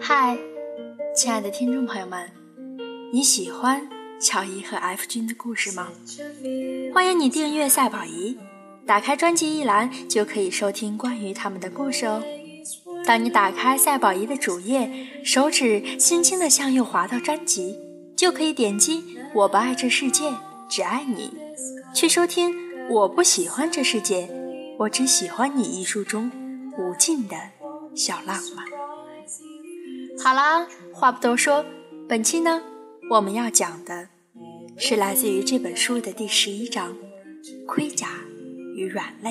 嗨，亲爱的听众朋友们，你喜欢乔伊和 F 君的故事吗？欢迎你订阅赛宝仪，打开专辑一栏就可以收听关于他们的故事哦。当你打开赛宝仪的主页，手指轻轻地向右滑到专辑，就可以点击“我不爱这世界，只爱你”，去收听“我不喜欢这世界，我只喜欢你”一书中无尽的小浪漫。好啦，话不多说，本期呢，我们要讲的是来自于这本书的第十一章《盔甲与软肋》。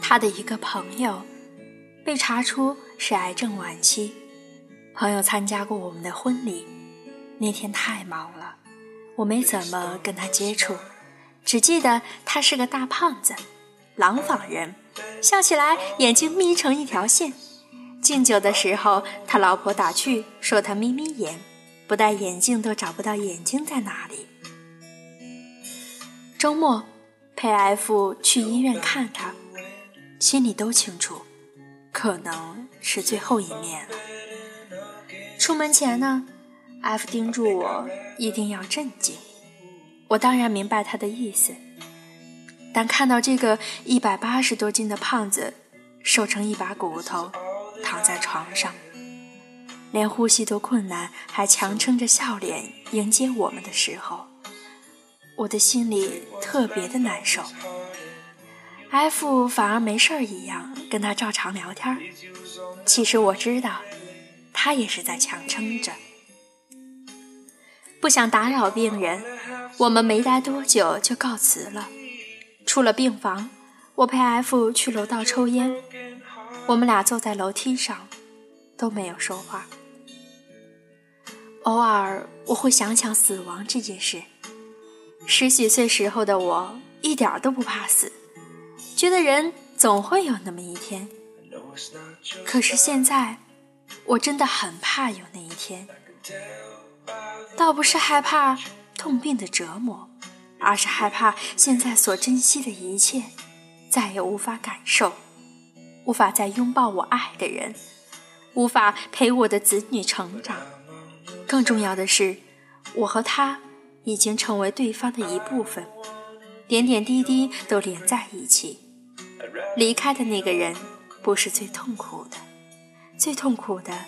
他的一个朋友被查出是癌症晚期，朋友参加过我们的婚礼，那天太忙了。我没怎么跟他接触，只记得他是个大胖子，廊坊人，笑起来眼睛眯成一条线。敬酒的时候，他老婆打趣说他眯眯眼，不戴眼镜都找不到眼睛在哪里。周末陪 F 去医院看他，心里都清楚，可能是最后一面了。出门前呢？F 叮嘱我一定要镇静，我当然明白他的意思，但看到这个一百八十多斤的胖子瘦成一把骨头躺在床上，连呼吸都困难，还强撑着笑脸迎接我们的时候，我的心里特别的难受。F 反而没事儿一样跟他照常聊天，其实我知道，他也是在强撑着。不想打扰病人，我们没待多久就告辞了。出了病房，我陪 F 去楼道抽烟。我们俩坐在楼梯上，都没有说话。偶尔我会想想死亡这件事。十几岁时候的我一点都不怕死，觉得人总会有那么一天。可是现在，我真的很怕有那一天。倒不是害怕痛病的折磨，而是害怕现在所珍惜的一切再也无法感受，无法再拥抱我爱的人，无法陪我的子女成长。更重要的是，我和他已经成为对方的一部分，点点滴滴都连在一起。离开的那个人不是最痛苦的，最痛苦的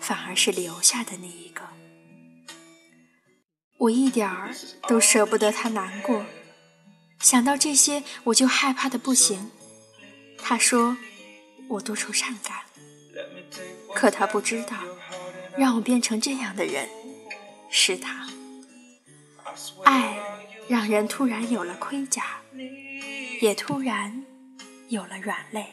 反而是留下的那一个。我一点儿都舍不得他难过，想到这些我就害怕的不行。他说我多愁善感，可他不知道，让我变成这样的人是他。爱让人突然有了盔甲，也突然有了软肋。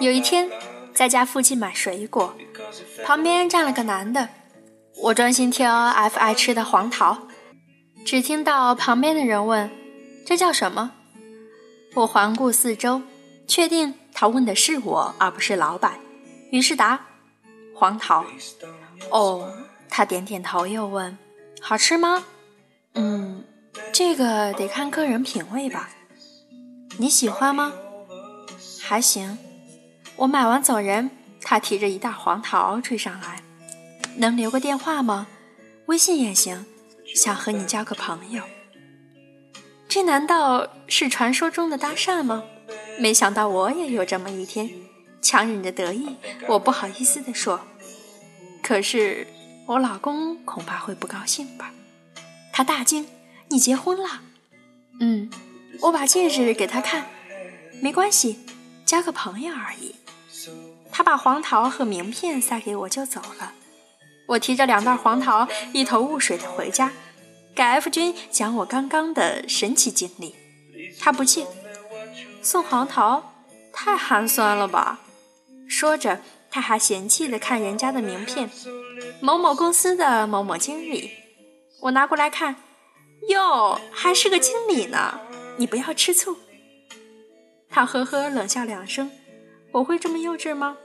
有一天，在家附近买水果，旁边站了个男的。我专心挑 F 爱吃的黄桃，只听到旁边的人问：“这叫什么？”我环顾四周，确定他问的是我，而不是老板，于是答：“黄桃。”哦，他点点头，又问：“好吃吗？”“嗯，这个得看个人品味吧。”“你喜欢吗？”“还行。”我买完走人，他提着一袋黄桃追上来：“能留个电话吗？微信也行，想和你交个朋友。”这难道是传说中的搭讪吗？没想到我也有这么一天，强忍着得意，我不好意思地说。可是我老公恐怕会不高兴吧？他大惊：“你结婚了？”“嗯。”我把戒指给他看，“没关系，交个朋友而已。”他把黄桃和名片塞给我就走了。我提着两袋黄桃，一头雾水的回家，给 F 君讲我刚刚的神奇经历。他不信，送黄桃太寒酸了吧？说着，他还嫌弃的看人家的名片，某某公司的某某经理。我拿过来看，哟，还是个经理呢。你不要吃醋。他呵呵冷笑两声。我会这么幼稚吗？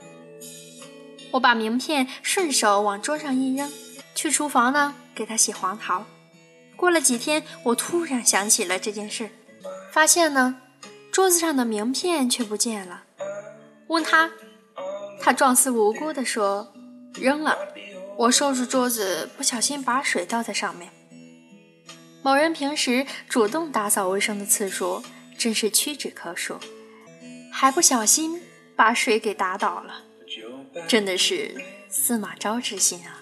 我把名片顺手往桌上一扔，去厨房呢，给他洗黄桃。过了几天，我突然想起了这件事，发现呢，桌子上的名片却不见了。问他，他状似无辜地说：“扔了。”我收拾桌子，不小心把水倒在上面。某人平时主动打扫卫生的次数真是屈指可数，还不小心把水给打倒了，真的是司马昭之心啊！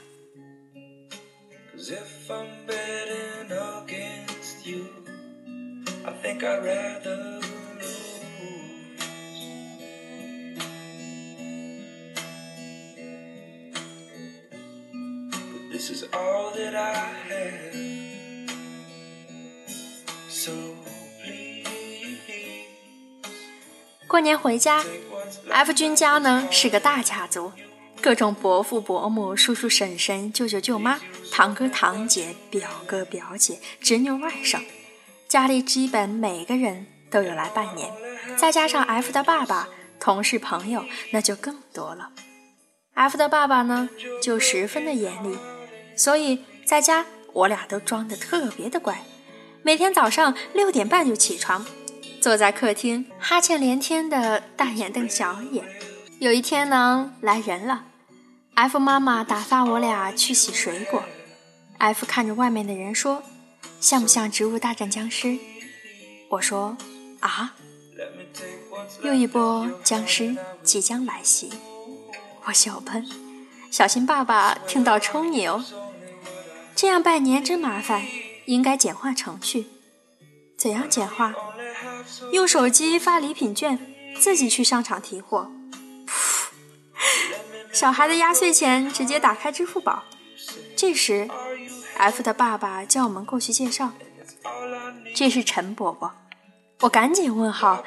过年回家，F 君家呢是个大家族，各种伯父伯母、叔叔婶婶、舅舅舅妈、堂哥堂姐、表哥表姐、侄女外甥，家里基本每个人都有来拜年。再加上 F 的爸爸、同事朋友，那就更多了。F 的爸爸呢就十分的严厉，所以在家我俩都装得特别的乖，每天早上六点半就起床。坐在客厅，哈欠连天的大眼瞪小眼。有一天呢，来人了，F 妈妈打发我俩去洗水果。F 看着外面的人说：“像不像《植物大战僵尸》？”我说：“啊，又一波僵尸即将来袭。”我笑喷，小心爸爸听到抽你哦。这样拜年真麻烦，应该简化程序。怎样简化？用手机发礼品券，自己去商场提货。小孩的压岁钱直接打开支付宝。这时，F 的爸爸叫我们过去介绍，这是陈伯伯。我赶紧问好。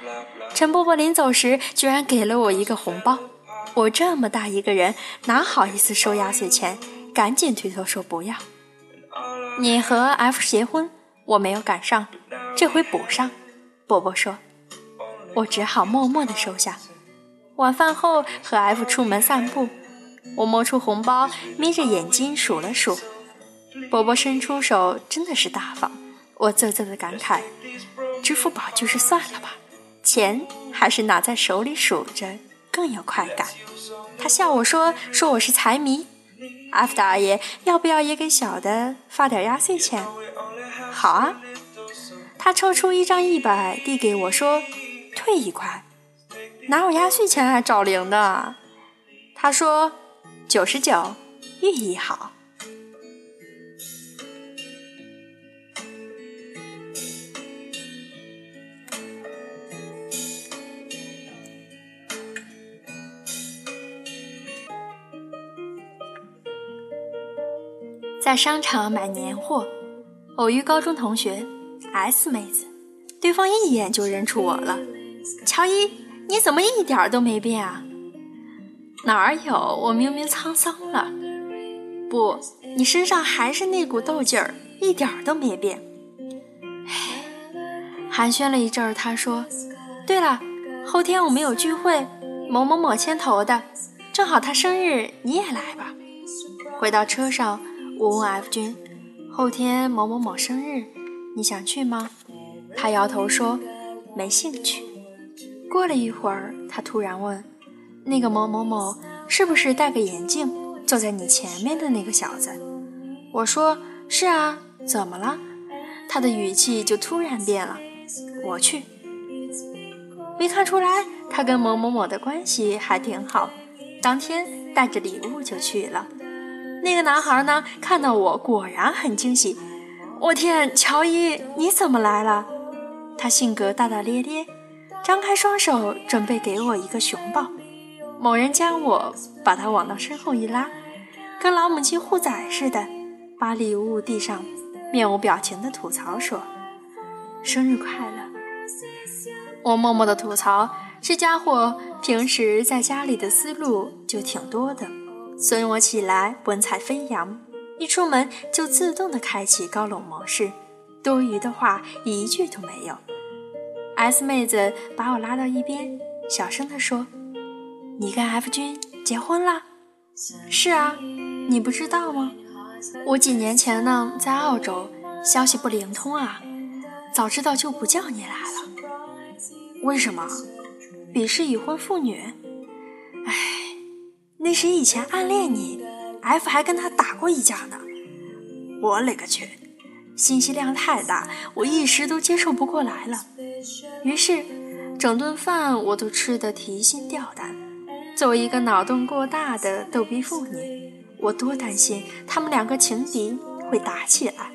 陈伯伯临走时居然给了我一个红包。我这么大一个人，哪好意思收压岁钱？赶紧推脱说不要。你和 F 结婚，我没有赶上，这回补上。伯伯说：“我只好默默地收下。”晚饭后和 F 出门散步，我摸出红包，眯着眼睛数了数。伯伯伸出手，真的是大方。我啧啧的感慨：“支付宝就是算了吧，钱还是拿在手里数着更有快感。”他笑我说：“说我是财迷。阿福大爷要不要也给小的发点压岁钱？好啊。他抽出一张一百递给我，说：“退一块，哪有压岁钱还找零的？”他说：“九十九，寓意好。”在商场买年货，偶遇高中同学。S 妹子，对方一眼就认出我了。乔伊，你怎么一点都没变啊？哪儿有？我明明沧桑了。不，你身上还是那股斗劲儿，一点儿都没变。唉，寒暄了一阵儿，他说：“对了，后天我们有聚会，某某某牵头的，正好他生日，你也来吧。”回到车上，我问 F 君：“后天某某某生日？”你想去吗？他摇头说没兴趣。过了一会儿，他突然问：“那个某某某是不是戴个眼镜坐在你前面的那个小子？”我说：“是啊，怎么了？”他的语气就突然变了。我去，没看出来他跟某某某的关系还挺好。当天带着礼物就去了。那个男孩呢，看到我果然很惊喜。我天，乔伊，你怎么来了？他性格大大咧咧，张开双手准备给我一个熊抱。某人将我把他往到身后一拉，跟老母亲护崽似的，把礼物递上，面无表情的吐槽说：“生日快乐。”我默默的吐槽：“这家伙平时在家里的思路就挺多的，所以我起来文采飞扬，一出门就自动的开启高冷模式，多余的话一句都没有。S 妹子把我拉到一边，小声地说：“你跟 F 君结婚了？”“是啊，你不知道吗？我几年前呢在澳洲，消息不灵通啊，早知道就不叫你来了。为什么？鄙视已婚妇女？哎，那是以前暗恋你，F 还跟他打过一架呢。我勒个去！”信息量太大，我一时都接受不过来了。于是，整顿饭我都吃得提心吊胆。作为一个脑洞过大的逗逼妇女，我多担心他们两个情敌会打起来。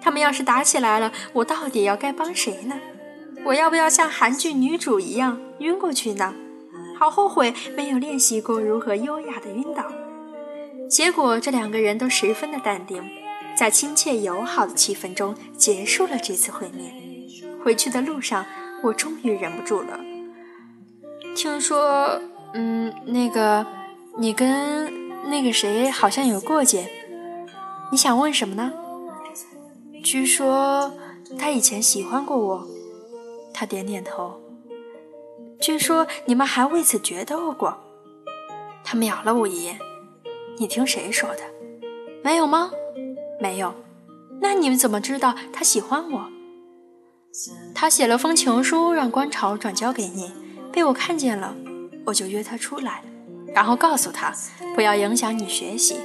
他们要是打起来了，我到底要该帮谁呢？我要不要像韩剧女主一样晕过去呢？好后悔没有练习过如何优雅的晕倒。结果，这两个人都十分的淡定。在亲切友好的气氛中结束了这次会面。回去的路上，我终于忍不住了。听说，嗯，那个，你跟那个谁好像有过节。你想问什么呢？据说他以前喜欢过我。他点点头。据说你们还为此决斗过。他瞄了我一眼。你听谁说的？没有吗？没有，那你们怎么知道他喜欢我？他写了封情书让观潮转交给你，被我看见了，我就约他出来，然后告诉他不要影响你学习。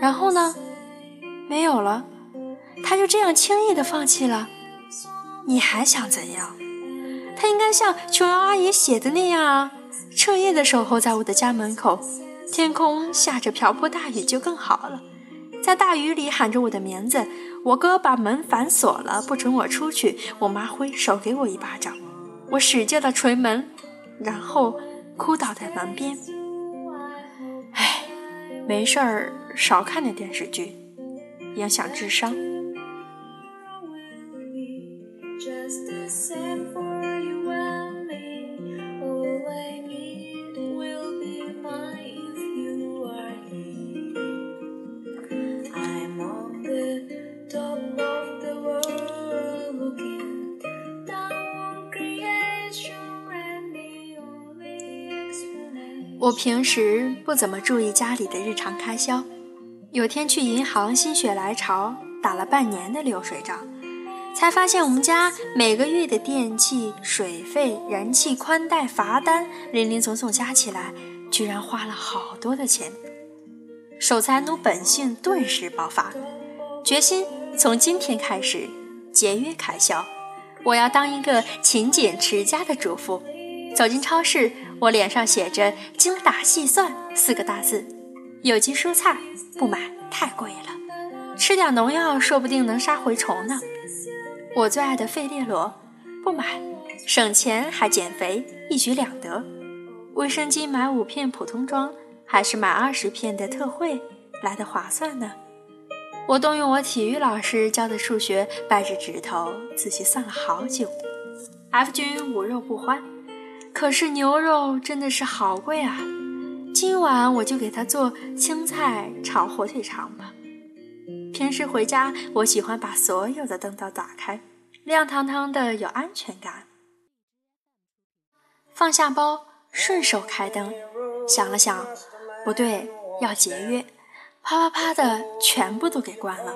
然后呢？没有了，他就这样轻易的放弃了。你还想怎样？他应该像琼瑶阿姨写的那样啊，彻夜的守候在我的家门口，天空下着瓢泼大雨就更好了。在大雨里喊着我的名字，我哥把门反锁了，不准我出去。我妈挥手给我一巴掌，我使劲的捶门，然后哭倒在门边。唉，没事儿，少看点电视剧，影响智商。我平时不怎么注意家里的日常开销，有天去银行心血来潮打了半年的流水账，才发现我们家每个月的电器、水费、燃气、宽带、罚单，零零总总加起来，居然花了好多的钱。守财奴本性顿时爆发，决心从今天开始节约开销，我要当一个勤俭持家的主妇。走进超市，我脸上写着“精打细算”四个大字。有机蔬菜不买，太贵了。吃点农药，说不定能杀蛔虫呢。我最爱的费列罗不买，省钱还减肥，一举两得。卫生巾买五片普通装，还是买二十片的特惠来的划算呢？我动用我体育老师教的数学，掰着指头仔细算了好久。F 君无肉不欢。可是牛肉真的是好贵啊！今晚我就给他做青菜炒火腿肠吧。平时回家，我喜欢把所有的灯都打开，亮堂堂的，有安全感。放下包，顺手开灯，想了想，不对，要节约，啪啪啪的全部都给关了。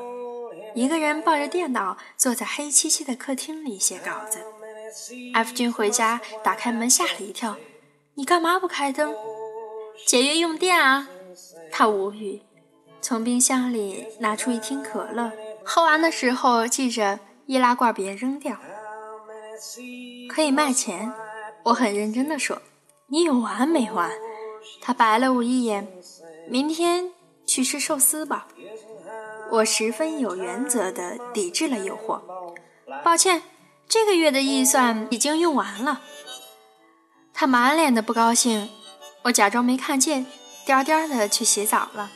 一个人抱着电脑，坐在黑漆漆的客厅里写稿子。F 君回家，打开门，吓了一跳。你干嘛不开灯？节约用电啊！他无语，从冰箱里拿出一听可乐，喝完的时候记着易拉罐别扔掉，可以卖钱。我很认真的说：“你有完没完？”他白了我一眼。明天去吃寿司吧。我十分有原则的抵制了诱惑。抱歉。这个月的预算已经用完了，他满脸的不高兴。我假装没看见，颠颠的去洗澡了。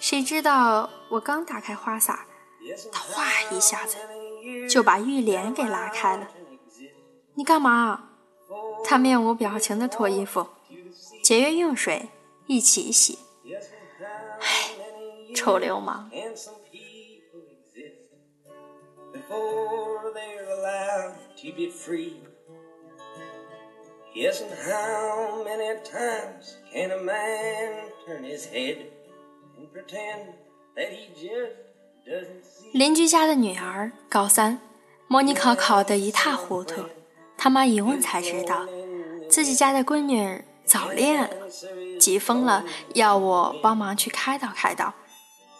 谁知道我刚打开花洒，他哗一下子就把浴帘给拉开了。你干嘛？他面无表情的脱衣服，节约用水，一起洗。唉，臭流氓！邻居家的女儿高三，模拟考考得一塌糊涂，他妈一问才知道，自己家的闺女早恋，急疯了，要我帮忙去开导开导。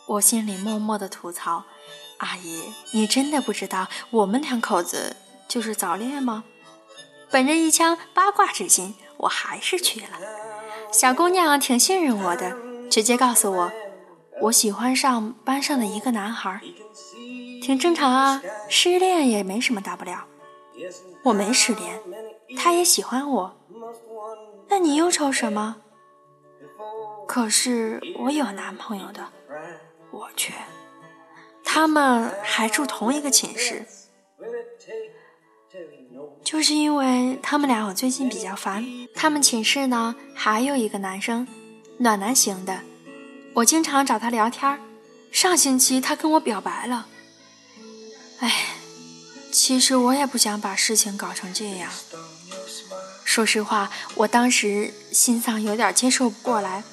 我心里默默的吐槽：“阿姨，你真的不知道我们两口子就是早恋吗？”本着一腔八卦之心，我还是去了。小姑娘挺信任我的，直接告诉我，我喜欢上班上的一个男孩，挺正常啊，失恋也没什么大不了。我没失恋，他也喜欢我，那你忧愁什么？可是我有男朋友的，我去，他们还住同一个寝室。就是因为他们俩，我最近比较烦。他们寝室呢还有一个男生，暖男型的，我经常找他聊天。上星期他跟我表白了。哎，其实我也不想把事情搞成这样。说实话，我当时心脏有点接受不过来。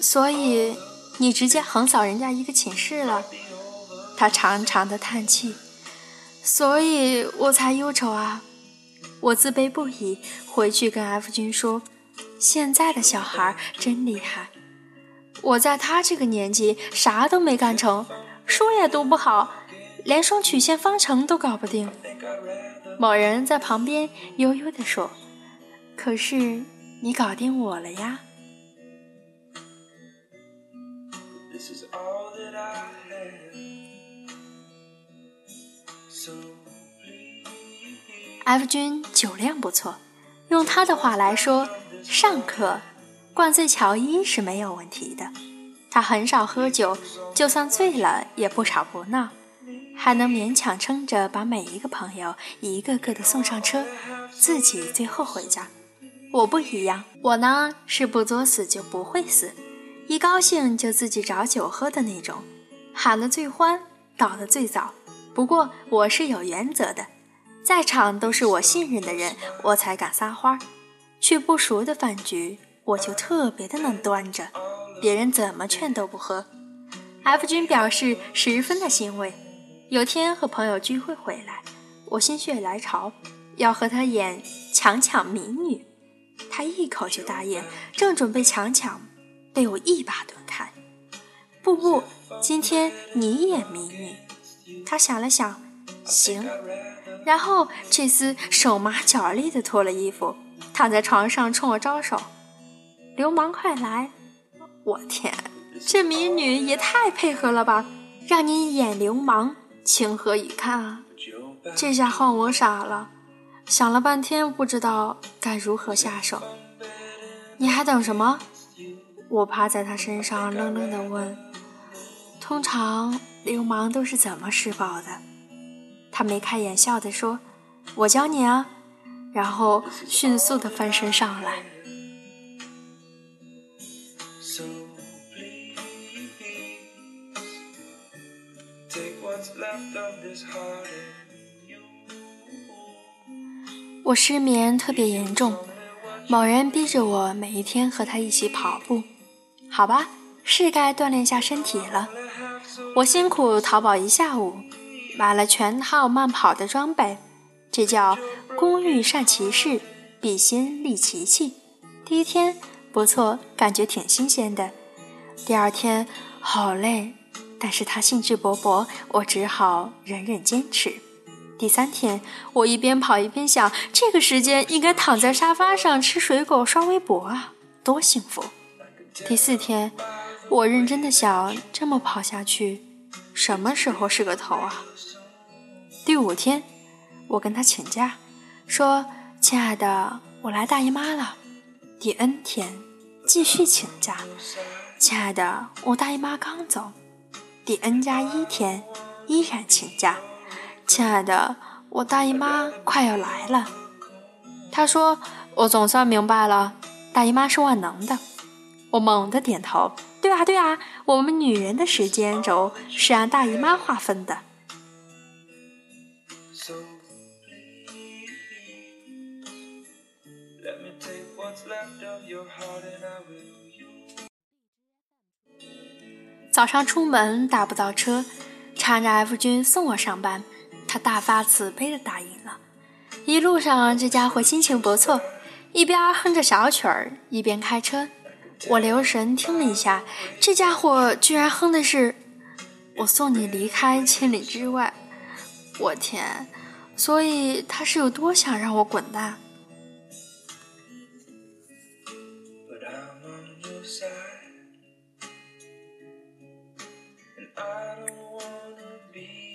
所以你直接横扫人家一个寝室了。他长长的叹气。所以我才忧愁啊。我自卑不已，回去跟 F 君说：“现在的小孩真厉害，我在他这个年纪啥都没干成，书也读不好，连双曲线方程都搞不定。”某人在旁边悠悠地说：“可是你搞定我了呀。” F 君酒量不错，用他的话来说，上课灌醉乔伊是没有问题的。他很少喝酒，就算醉了也不吵不闹，还能勉强撑着把每一个朋友一个个的送上车，自己最后回家。我不一样，我呢是不作死就不会死，一高兴就自己找酒喝的那种，喊得最欢，倒得最早。不过我是有原则的。在场都是我信任的人，我才敢撒欢。去不熟的饭局，我就特别的能端着，别人怎么劝都不喝。F 君表示十分的欣慰。有天和朋友聚会回来，我心血来潮要和他演强抢民女，他一口就答应。正准备强抢，被我一把推开。不不，今天你演民女。他想了想，行。然后这厮手麻脚利的脱了衣服，躺在床上冲我招手：“流氓快来！”我天，这民女也太配合了吧！让你演流氓，情何以堪啊！这下换我傻了，想了半天不知道该如何下手。你还等什么？我趴在他身上愣愣的问：“通常流氓都是怎么施暴的？”他眉开眼笑地说：“我教你啊。”然后迅速地翻身上来。我失眠特别严重，某人逼着我每一天和他一起跑步。好吧，是该锻炼下身体了。我辛苦淘宝一下午。买了全套慢跑的装备，这叫工欲善其事，必先利其器。第一天不错，感觉挺新鲜的。第二天好累，但是他兴致勃勃，我只好忍忍坚持。第三天，我一边跑一边想，这个时间应该躺在沙发上吃水果刷微博啊，多幸福。第四天，我认真的想，这么跑下去。什么时候是个头啊？第五天，我跟他请假，说：“亲爱的，我来大姨妈了。”第 N 天，继续请假，亲爱的，我大姨妈刚走。第 N 加一天，依然请假，亲爱的，我大姨妈快要来了。他说：“我总算明白了，大姨妈是万能的。我猛地点头。对啊，对啊，我们女人的时间轴是按大姨妈划分的。早上出门打不到车，缠着 F 君送我上班，他大发慈悲的答应了。一路上，这家伙心情不错，一边哼着小曲儿，一边开车。我留神听了一下，这家伙居然哼的是“我送你离开千里之外”。我天！所以他是有多想让我滚蛋？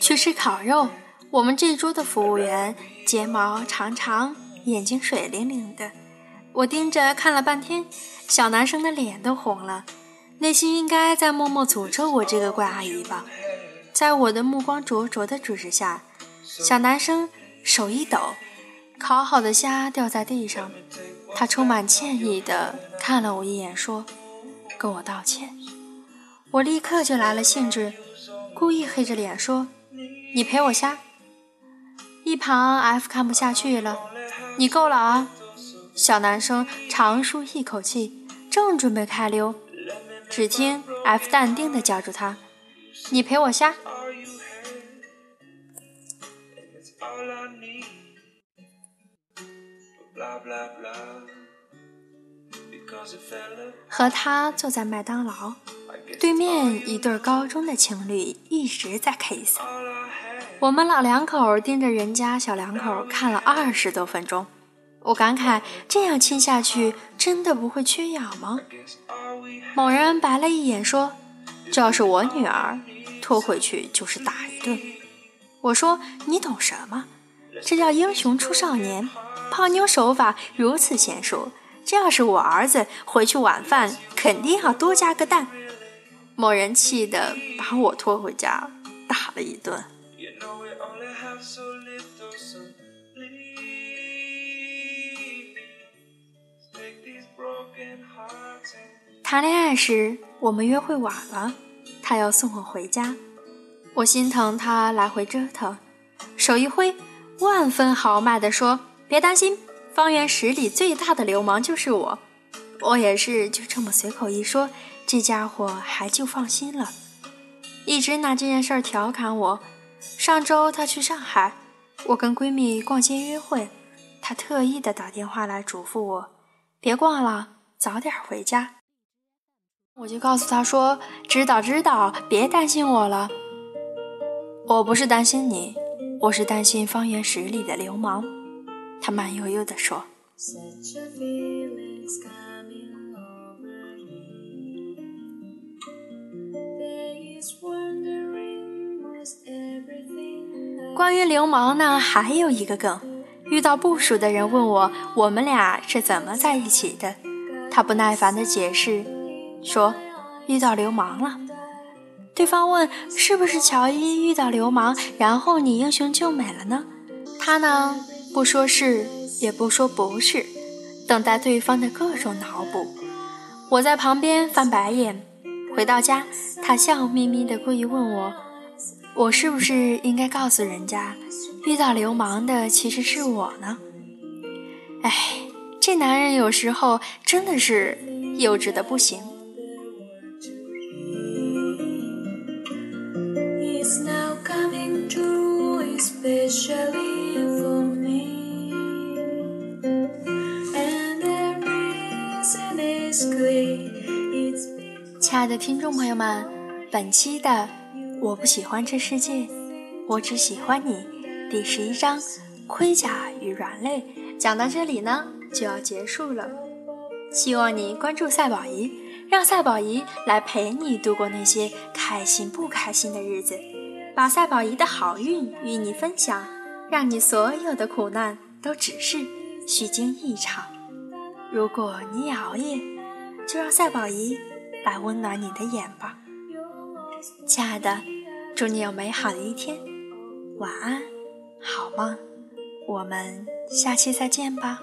去吃烤肉，我们这桌的服务员睫毛长长，眼睛水灵灵的。我盯着看了半天，小男生的脸都红了，内心应该在默默诅咒我这个怪阿姨吧。在我的目光灼灼的注视下，小男生手一抖，烤好的虾掉在地上，他充满歉意地看了我一眼，说：“跟我道歉。”我立刻就来了兴致，故意黑着脸说：“你赔我虾。”一旁 F 看不下去了：“你够了啊！”小男生长舒一口气，正准备开溜，只听 F 淡定地叫住他：“你陪我下。”和他坐在麦当劳对面，一对高中的情侣一直在 kiss。我们老两口盯着人家小两口看了二十多分钟。我感慨：这样亲下去，真的不会缺氧吗？某人白了一眼说：“这要是我女儿，拖回去就是打一顿。”我说：“你懂什么？这叫英雄出少年。泡妞手法如此娴熟，这要是我儿子回去晚饭，肯定要多加个蛋。”某人气得把我拖回家打了一顿。谈恋爱时，我们约会晚了，他要送我回家，我心疼他来回折腾，手一挥，万分豪迈地说：“别担心，方圆十里最大的流氓就是我。”我也是就这么随口一说，这家伙还就放心了，一直拿这件事儿调侃我。上周他去上海，我跟闺蜜逛街约会，他特意的打电话来嘱咐我，别逛了，早点回家。我就告诉他说：“知道知道，别担心我了。我不是担心你，我是担心方圆十里的流氓。”他慢悠悠地说。关于流氓呢，还有一个梗：遇到不熟的人问我，我们俩是怎么在一起的？他不耐烦地解释。说遇到流氓了，对方问是不是乔伊遇到流氓，然后你英雄救美了呢？他呢不说是，也不说不是，等待对方的各种脑补。我在旁边翻白眼。回到家，他笑眯眯的故意问我，我是不是应该告诉人家，遇到流氓的其实是我呢？哎，这男人有时候真的是幼稚的不行。Is now coming to especially for me. 亲爱的听众朋友们，本期的《我不喜欢这世界，我只喜欢你》第十一章“盔甲与软肋”讲到这里呢，就要结束了。希望你关注赛宝仪，让赛宝仪来陪你度过那些开心不开心的日子，把赛宝仪的好运与你分享，让你所有的苦难都只是虚惊一场。如果你也熬夜，就让赛宝仪。来温暖你的眼吧，亲爱的，祝你有美好的一天，晚安，好梦，我们下期再见吧。